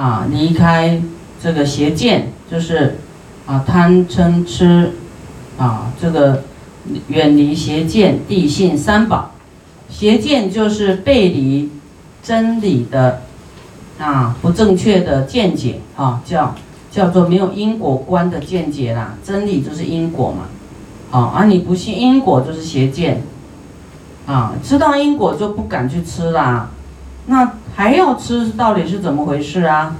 啊离开这个邪见，就是啊贪嗔痴啊这个远离邪见，地信三宝。邪见就是背离真理的啊不正确的见解啊，叫叫做没有因果观的见解啦。真理就是因果嘛，啊，而你不信因果就是邪见。啊，知道因果就不敢去吃啦，那还要吃，到底是怎么回事啊？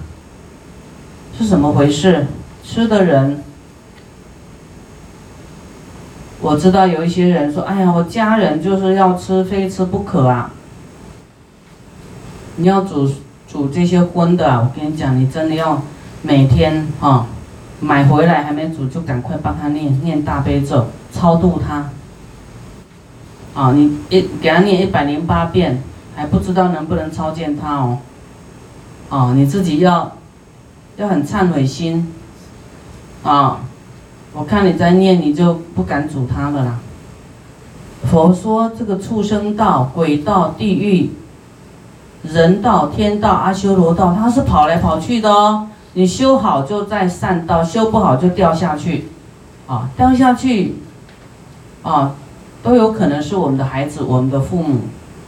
是怎么回事？吃的人，我知道有一些人说，哎呀，我家人就是要吃，非吃不可啊。你要煮煮这些荤的，我跟你讲，你真的要每天啊，买回来还没煮，就赶快帮他念念大悲咒，超度他。啊，你一给他念一百零八遍，还不知道能不能超见他哦。啊，你自己要要很忏悔心。啊，我看你在念，你就不敢阻他了啦。佛说这个畜生道、鬼道、地狱、人道、天道、阿修罗道，它是跑来跑去的哦。你修好就在善道，修不好就掉下去。啊，掉下去，啊。都有可能是我们的孩子，我们的父母，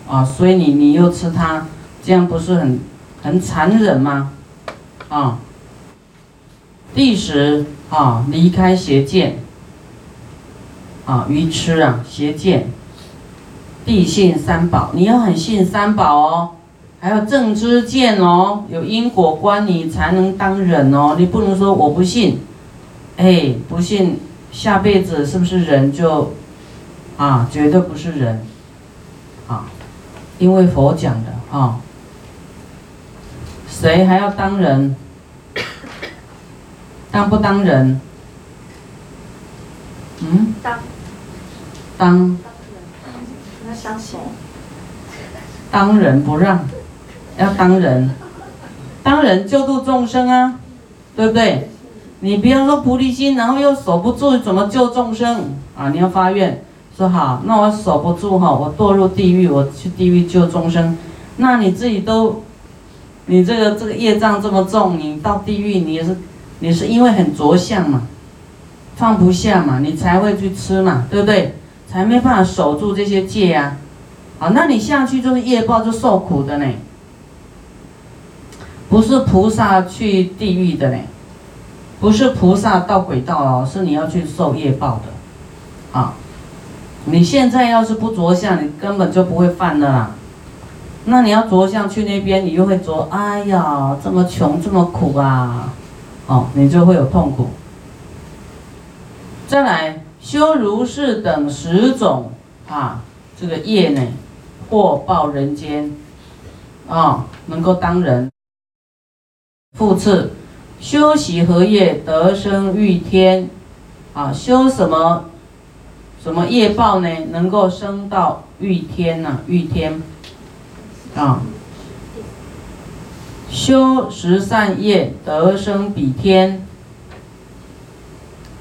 啊，所以你你又吃它，这样不是很很残忍吗？啊，第十啊，离开邪见，啊，愚痴啊，邪见，地信三宝，你要很信三宝哦，还有正知见哦，有因果观你才能当人哦，你不能说我不信，哎，不信下辈子是不是人就？啊，绝对不是人，啊，因为佛讲的啊，谁还要当人？当不当人？嗯？当。当。要相信。当人不让，要当人，当人救度众生啊，对不对？你不要说菩提心，然后又守不住，怎么救众生啊？你要发愿。说好，那我守不住哈，我堕入地狱，我去地狱救众生。那你自己都，你这个这个业障这么重，你到地狱你也是，你是因为很着相嘛，放不下嘛，你才会去吃嘛，对不对？才没办法守住这些戒呀。好，那你下去就是业报，就受苦的呢。不是菩萨去地狱的呢，不是菩萨到鬼道哦，是你要去受业报的，啊。你现在要是不着相，你根本就不会犯的啦。那你要着相去那边，你又会着，哎呀，这么穷，这么苦啊，哦，你就会有痛苦。再来修如是等十种啊，这个业呢，或报人间，啊，能够当人。复次，修习何业得生欲天，啊，修什么？什么业报呢？能够升到御天呐？御天啊，修十善业得生比天。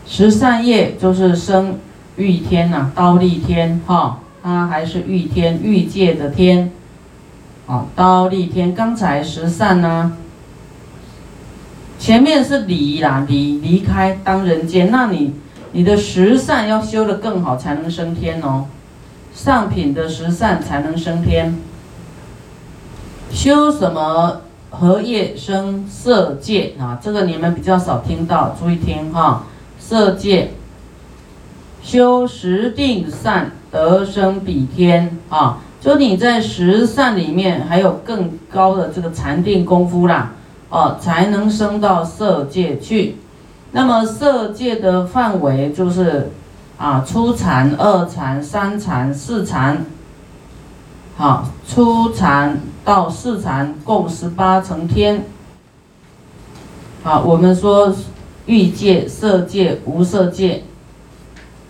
十善业就是升御天呐，刀立天哈，它还是御天欲界的天。啊，刀立天。刚才十善呢，前面是离啦，离离开当人间，那你。你的十善要修得更好，才能升天哦。上品的十善才能升天。修什么荷叶生色界啊？这个你们比较少听到，注意听哈。色界修十定善得生比天啊，就你在十善里面还有更高的这个禅定功夫啦，哦，才能升到色界去。那么色界的范围就是，啊，初禅、二禅、三禅、四禅，好，初禅到四禅共十八层天。好，我们说欲界、色界、无色界，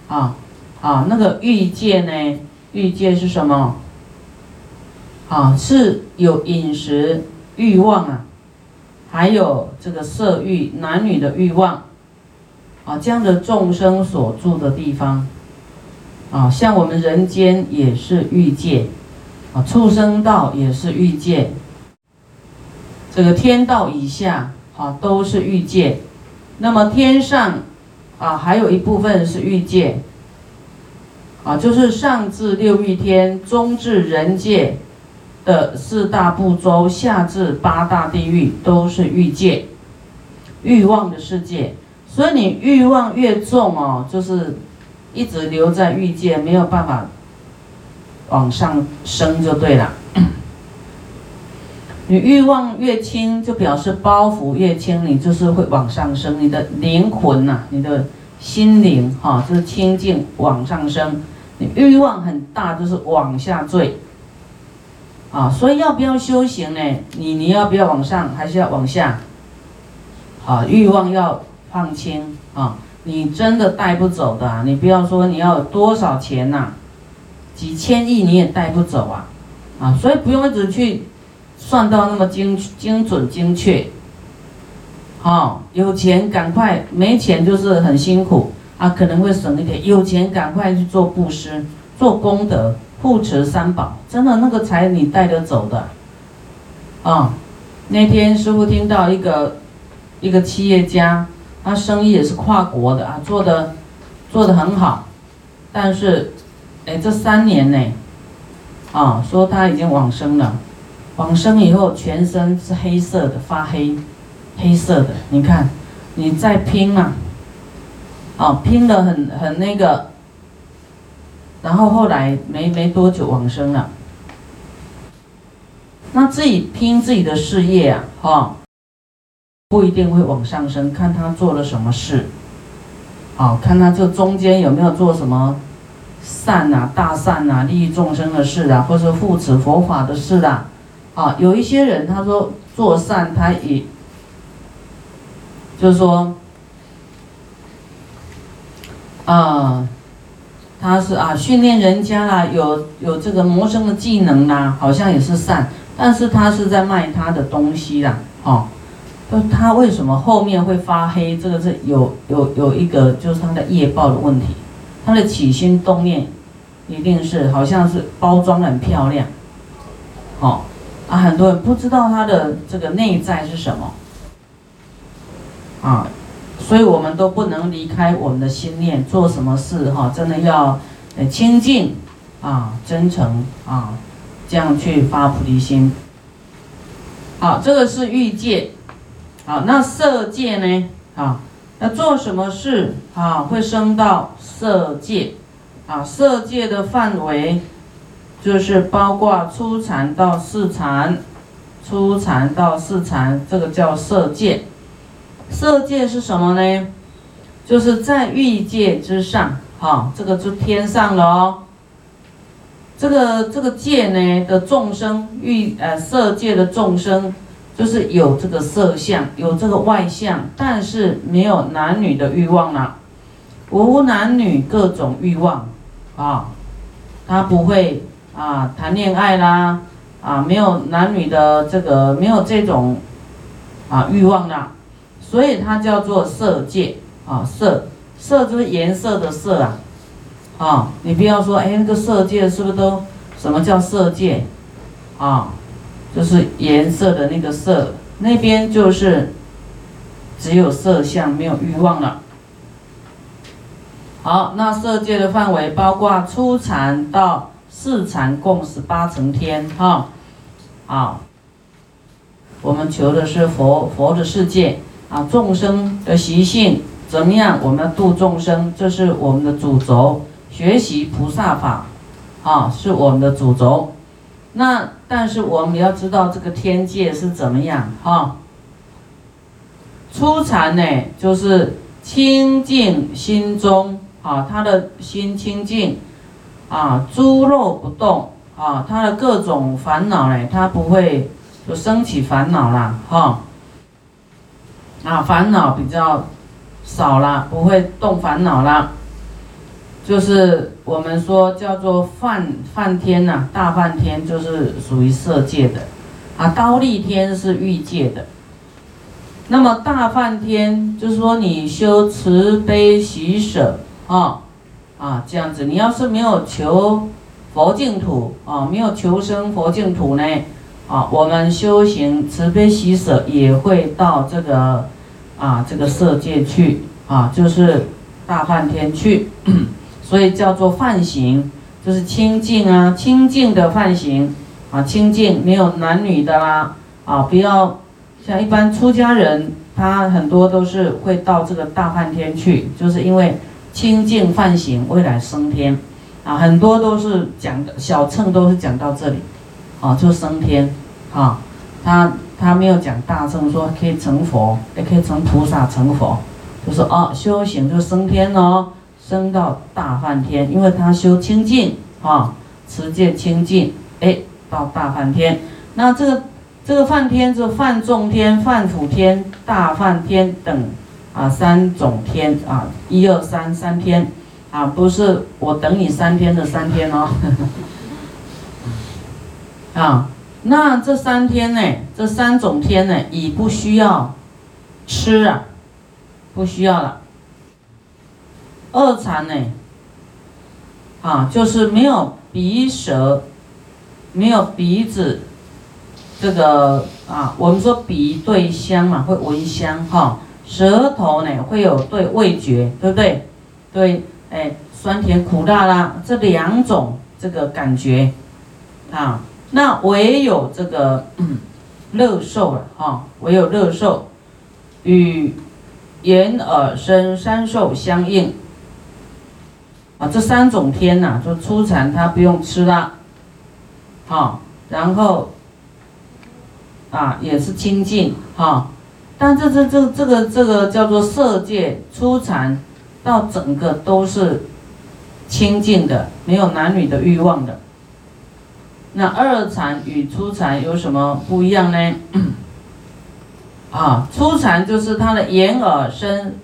啊，啊，那个欲界呢？欲界是什么？啊，是有饮食欲望啊，还有这个色欲、男女的欲望。啊，这样的众生所住的地方，啊，像我们人间也是欲界，啊，畜生道也是欲界，这个天道以下，啊，都是欲界。那么天上，啊，还有一部分是欲界，啊，就是上至六欲天，中至人界的四大部洲，下至八大地狱，都是欲界，欲望的世界。所以你欲望越重哦，就是一直留在欲界，没有办法往上升，就对了。你欲望越轻，就表示包袱越轻，你就是会往上升。你的灵魂呐，你的心灵哈，就是清净往上升。你欲望很大，就是往下坠。啊，所以要不要修行呢？你你要不要往上，还是要往下？啊，欲望要放轻啊，你真的带不走的。你不要说你要有多少钱呐，几千亿你也带不走啊。啊，所以不用一直去。算到那么精精准精确，好，有钱赶快，没钱就是很辛苦啊，可能会省一点。有钱赶快去做布施，做功德，护持三宝，真的那个才你带得走的。啊，那天师傅听到一个一个企业家，他生意也是跨国的啊，做的做的很好，但是，哎，这三年呢，啊，说他已经往生了。往生以后，全身是黑色的，发黑，黑色的。你看，你在拼嘛？哦，拼的很很那个。然后后来没没多久往生了。那自己拼自己的事业啊，哈，不一定会往上升，看他做了什么事。哦，看他这中间有没有做什么善啊、大善啊、利益众生的事啊，或者护持佛法的事啊。啊，有一些人他说做善，他也就是说，啊，他是啊训练人家啦，有有这个谋生的技能啦，好像也是善，但是他是在卖他的东西啦，哦，那他为什么后面会发黑？这个是有有有一个就是他的业报的问题，他的起心动念一定是好像是包装很漂亮，哦。啊，很多人不知道他的这个内在是什么，啊，所以我们都不能离开我们的心念，做什么事哈，真的要，呃，清净，啊，真诚啊，这样去发菩提心。好，这个是欲界，好，那色界呢？啊，那做什么事啊，会升到色界，啊，色界的范围。就是包括初禅到四禅，初禅到四禅，这个叫色界。色界是什么呢？就是在欲界之上，哈，这个就天上了哦。这个这个界呢的众生欲呃色界的众生，就是有这个色相，有这个外相，但是没有男女的欲望啦，无男女各种欲望，啊，他不会。啊，谈恋爱啦，啊，没有男女的这个，没有这种啊欲望啦，所以它叫做色界啊，色色就是颜色的色啊，啊，你不要说哎，那个色界是不是都什么叫色界啊？就是颜色的那个色，那边就是只有色相，没有欲望了。好，那色界的范围包括初禅到。四禅共十八层天，哈，啊，我们求的是佛佛的世界啊，众生的习性怎么样？我们要度众生，这是我们的主轴，学习菩萨法，啊，是我们的主轴。那但是我们要知道这个天界是怎么样，哈。初禅呢，就是清净心中，啊，他的心清净。啊，诸肉不动啊，他的各种烦恼呢，他不会就升起烦恼啦，哈。啊，烦恼比较少啦，不会动烦恼啦。就是我们说叫做梵梵天呐，大梵天就是属于色界的，啊，高丽天是欲界的。那么大梵天就是说你修慈悲喜舍啊。啊，这样子，你要是没有求佛净土啊，没有求生佛净土呢，啊，我们修行慈悲喜舍也会到这个啊这个色界去啊，就是大梵天去，所以叫做梵行，就是清净啊，清净的梵行啊，清净没有男女的啦啊，不要像一般出家人，他很多都是会到这个大梵天去，就是因为清净梵行未来升天啊，很多都是讲的小乘都是讲到这里，啊，就升天。啊，他他没有讲大乘说可以成佛，也可以成菩萨成佛，就说哦，修行就升天哦，升到大梵天，因为他修清净啊，持戒清净，哎，到大梵天。那这个这个梵天是梵众天、梵辅天、大梵天等啊三种天啊，一二三三天啊，不是我等你三天的三天哦，啊。那这三天呢？这三种天呢，已不需要吃啊，不需要了。二禅呢，啊，就是没有鼻舌，没有鼻子，这个啊，我们说鼻对香嘛，会闻香哈。舌头呢，会有对味觉，对不对？对，哎，酸甜苦辣啦，这两种这个感觉，啊。那唯有这个乐受了哈，唯有乐受与眼耳身三受相应啊，这三种天呐，就初禅他不用吃啦，哈，然后啊也是清净哈，但这这这这个这个叫做色界初禅，到整个都是清净的，没有男女的欲望的。那二禅与初禅有什么不一样呢？啊，初禅就是它的眼耳身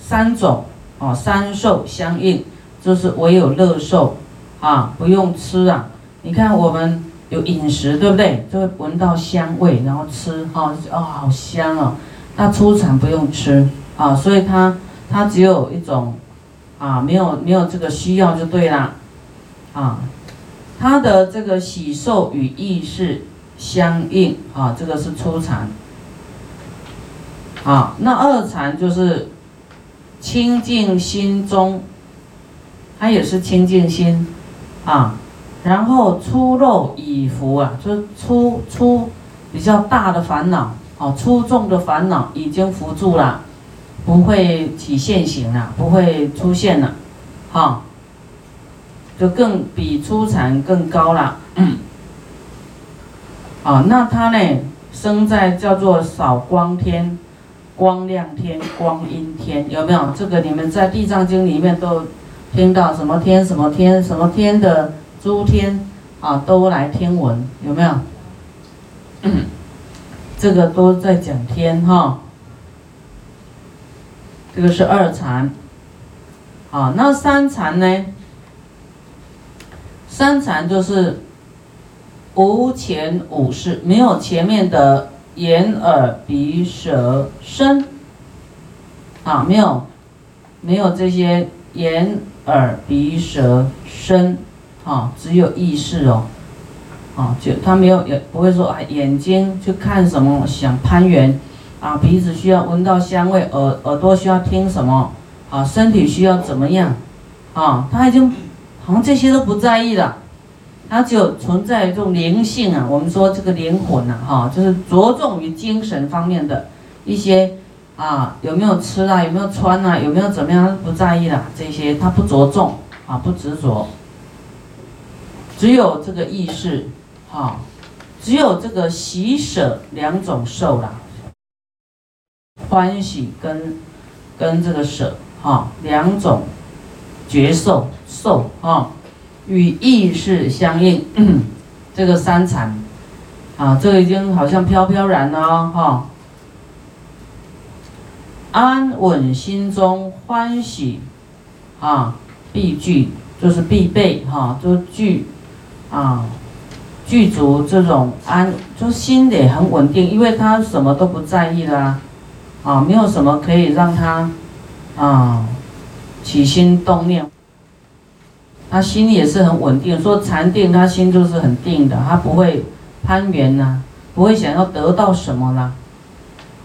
三种哦，三受相应，就是唯有乐受啊，不用吃啊。你看我们有饮食，对不对？就会闻到香味，然后吃哈，哦，好香哦。那初禅不用吃啊，所以它它只有一种啊，没有没有这个需要就对啦，啊。他的这个喜受与意识相应啊，这个是初禅。啊，那二禅就是清净心中，它也是清净心啊。然后粗肉以服啊，就是粗粗比较大的烦恼啊，粗重的烦恼已经扶住了，不会起现行了，不会出现了，哈。就更比初禅更高了，啊，那他呢，生在叫做少光天、光亮天、光阴天，有没有？这个你们在地藏经里面都听到什么天、什么天、什么天的诸天啊，都来听闻，有没有？这个都在讲天哈，这个是二禅，啊，那三禅呢？三禅就是无前无事，没有前面的眼耳鼻舌身啊，没有没有这些眼耳鼻舌身啊，只有意识哦，啊，就他没有也不会说啊，眼睛去看什么想攀援啊，鼻子需要闻到香味，耳耳朵需要听什么啊，身体需要怎么样啊，他已经。好像这些都不在意了，它只有存在这种灵性啊。我们说这个灵魂呐，哈，就是着重于精神方面的一些啊，有没有吃啊，有没有穿啊，有没有怎么样，他不在意了。这些他不着重啊，不执着，只有这个意识，哈，只有这个喜舍两种受啦，欢喜跟跟这个舍，哈，两种觉受。受啊，与意识相应，这个三禅啊，这个已经好像飘飘然了哈。安稳心中欢喜啊，必具就是必备哈，就具啊具足这种安，就心得很稳定，因为他什么都不在意啦，啊，没有什么可以让他啊起心动念。他心也是很稳定，说禅定，他心就是很定的，他不会攀缘呐，不会想要得到什么啦，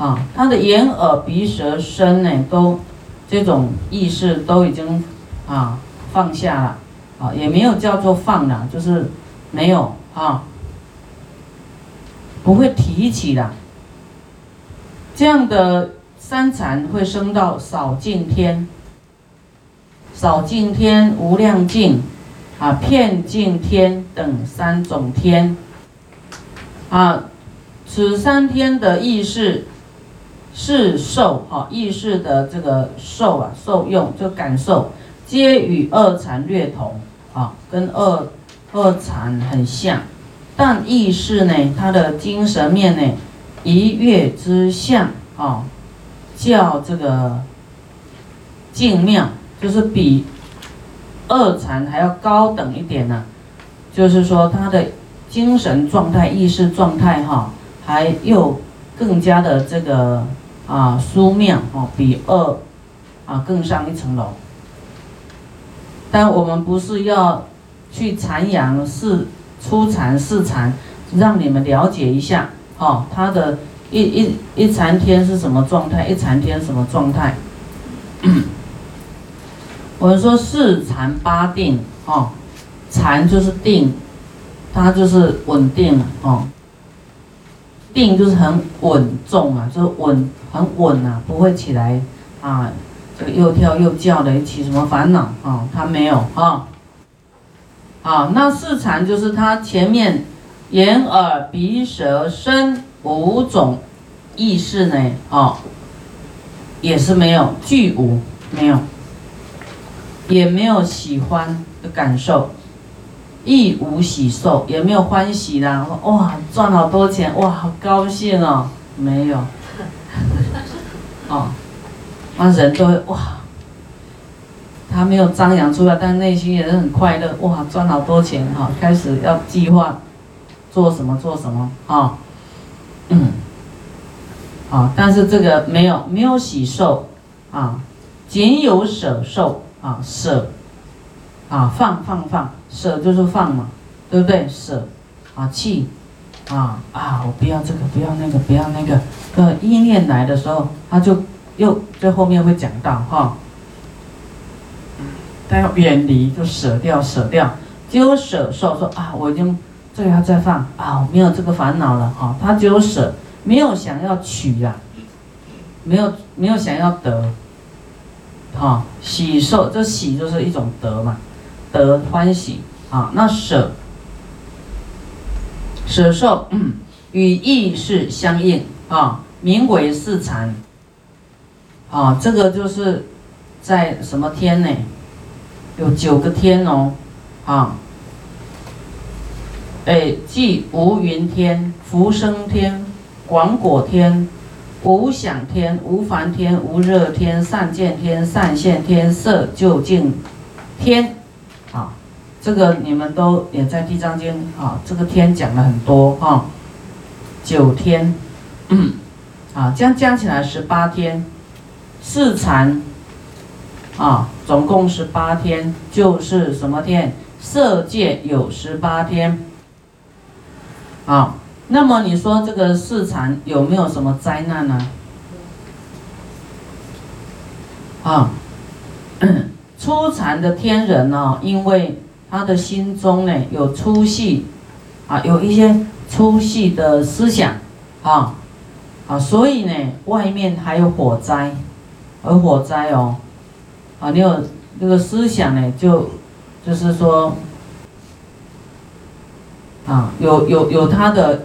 啊，他的眼耳鼻舌身呢，都这种意识都已经啊放下了，啊，也没有叫做放了，就是没有啊，不会提起的，这样的三禅会升到少尽天，少尽天、无量尽。啊，片净天等三种天，啊，此三天的意识是受，哈，意识的这个受啊，受用就感受，皆与二禅略同，啊，跟二二禅很像，但意识呢，它的精神面呢，一月之相，啊，叫这个静妙，就是比。二禅还要高等一点呢，就是说他的精神状态、意识状态哈，还又更加的这个啊书面哦，比二啊更上一层楼。但我们不是要去阐扬四初禅、四禅，让你们了解一下哦，他的一一一禅天是什么状态，一禅天什么状态。我们说四禅八定，哦，禅就是定，它就是稳定哦。定就是很稳重啊，就是稳很稳啊，不会起来啊，这个又跳又叫的起什么烦恼啊？他没有啊。啊，那四禅就是他前面眼耳鼻舌身五种意识呢，哦，也是没有，具无没有。也没有喜欢的感受，亦无喜受，也没有欢喜啦。哇，赚好多钱，哇，好高兴哦。没有，哦，那人都哇，他没有张扬出来，但内心也是很快乐。哇，赚好多钱哈，开始要计划做什么做什么啊，嗯，啊，但是这个没有没有喜受啊，仅有舍受。啊舍，啊放放放，舍就是放嘛，对不对？舍，啊弃，啊啊我不要这个，不要那个，不要那个。呃意念来的时候，他就又在后面会讲到哈，他要远离就舍掉舍掉，只有舍受说啊我已经这个要再放啊我没有这个烦恼了哈，他只有舍，没有想要取呀，没有没有想要得。啊，喜受这喜就是一种得嘛，得欢喜啊。那舍舍受嗯与意识相应啊，名为四禅啊。这个就是在什么天呢？有九个天哦啊。哎，即无云天、福生天、广果天。无想天、无烦天、无热天、善见天、善现天、色究竟天，这个你们都也在地藏经啊，这个天讲了很多哈，九天，啊，这样加起来十八天，四禅，啊，总共十八天，就是什么天？色界有十八天，啊。那么你说这个四禅有没有什么灾难呢？啊，初禅的天人呢，因为他的心中呢有粗细，啊，有一些粗细的思想，啊，啊，所以呢，外面还有火灾，而火灾哦，啊，你有那个思想呢，就就是说，啊，有有有他的。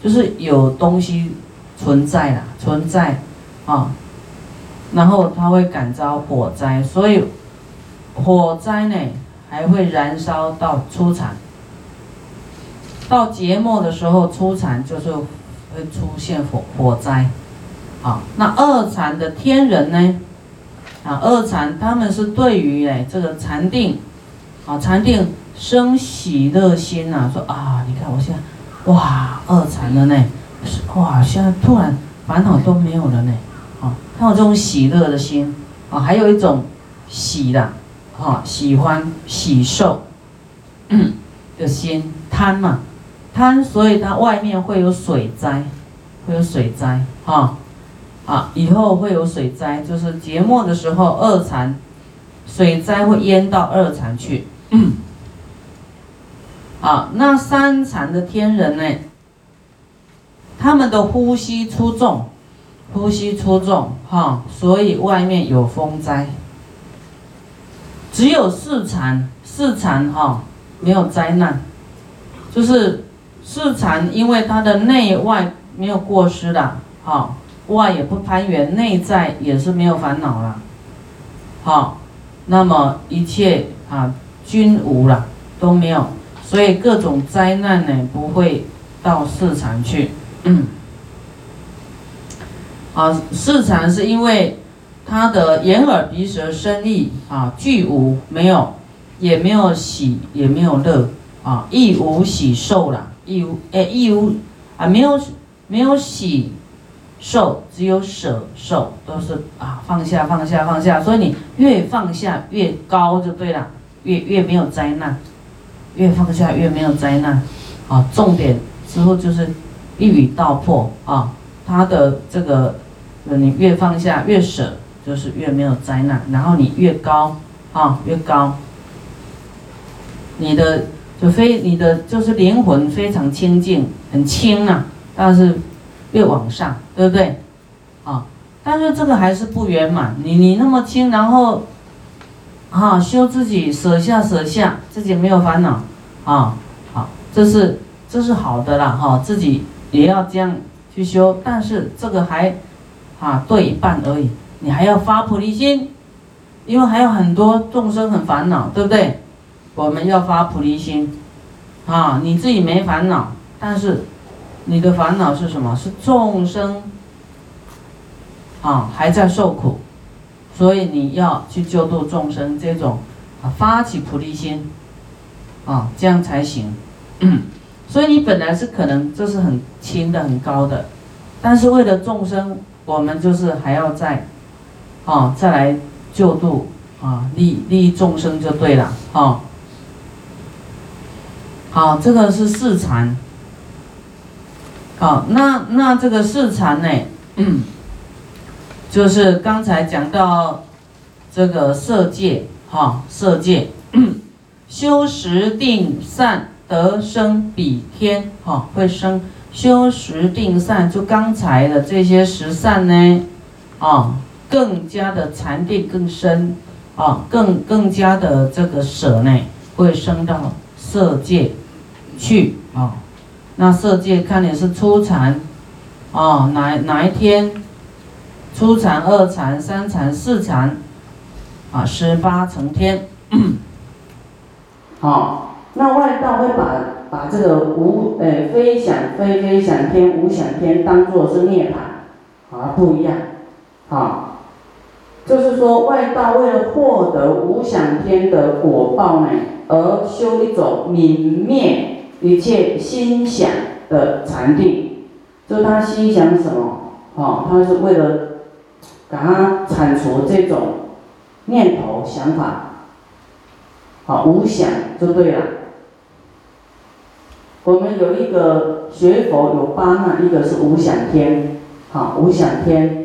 就是有东西存在啦，存在啊，然后他会感召火灾，所以火灾呢还会燃烧到初产，到节末的时候初产就是会出现火火灾，啊，那二禅的天人呢，啊，二禅他们是对于哎这个禅定，啊，禅定生喜乐心呐，说啊，你看我现在。哇，二禅了呢！哇，现在突然烦恼都没有了呢。啊，他有这种喜乐的心啊，还有一种喜的，啊，喜欢喜受的心，贪嘛，贪，所以它外面会有水灾，会有水灾哈，啊，以后会有水灾，就是节末的时候二禅，水灾会淹到二禅去。啊，那三禅的天人呢？他们的呼吸出众，呼吸出众哈，所以外面有风灾。只有四禅，四禅哈没有灾难，就是四禅，因为它的内外没有过失了，哈，外也不攀缘，内在也是没有烦恼了，好，那么一切啊均无了，都没有，所以各种灾难呢不会到四禅去。嗯，啊，四禅是因为他的眼耳鼻舌身意啊俱无没有，也没有喜也没有乐啊，亦无喜受了，亦无哎亦无啊没有没有喜受，只有舍受，都是啊放下放下放下，所以你越放下越高就对了，越越没有灾难，越放下越没有灾难，啊，重点之后就是。一语道破啊，他的这个，你越放下越舍，就是越没有灾难。然后你越高啊，越高，你的就非你的就是灵魂非常清净，很轻啊，但是越往上，对不对？啊，但是这个还是不圆满。你你那么轻，然后啊修自己舍下舍下，自己没有烦恼啊，好，这是这是好的啦哈，自己。也要这样去修，但是这个还，啊，对一半而已。你还要发菩提心，因为还有很多众生很烦恼，对不对？我们要发菩提心，啊，你自己没烦恼，但是你的烦恼是什么？是众生，啊，还在受苦，所以你要去救度众生，这种啊，发起菩提心，啊，这样才行。所以你本来是可能这是很轻的、很高的，但是为了众生，我们就是还要在，啊，再来救度啊，利利益众生就对了，啊。好，这个是四禅。好，那那这个四禅呢，嗯，就是刚才讲到这个色界，哈，色界，修十定善。得生比天，哈，会生修十定善，就刚才的这些十善呢，啊，更加的禅定更深，啊，更更加的这个舍呢，会升到色界去，啊，那色界看你是初禅，啊，哪哪一天，初禅、二禅、三禅、四禅，啊，十八层天，好。那外道会把把这个无呃飞想飞飞想天无想天当做是涅槃，啊不一样，啊，就是说外道为了获得无想天的果报呢，而修一种泯灭一切心想的禅定，就他心想什么，啊，他是为了，给他铲除这种念头想法，好无想就对了。我们有一个学佛有八难，一个是无想天，好无想天，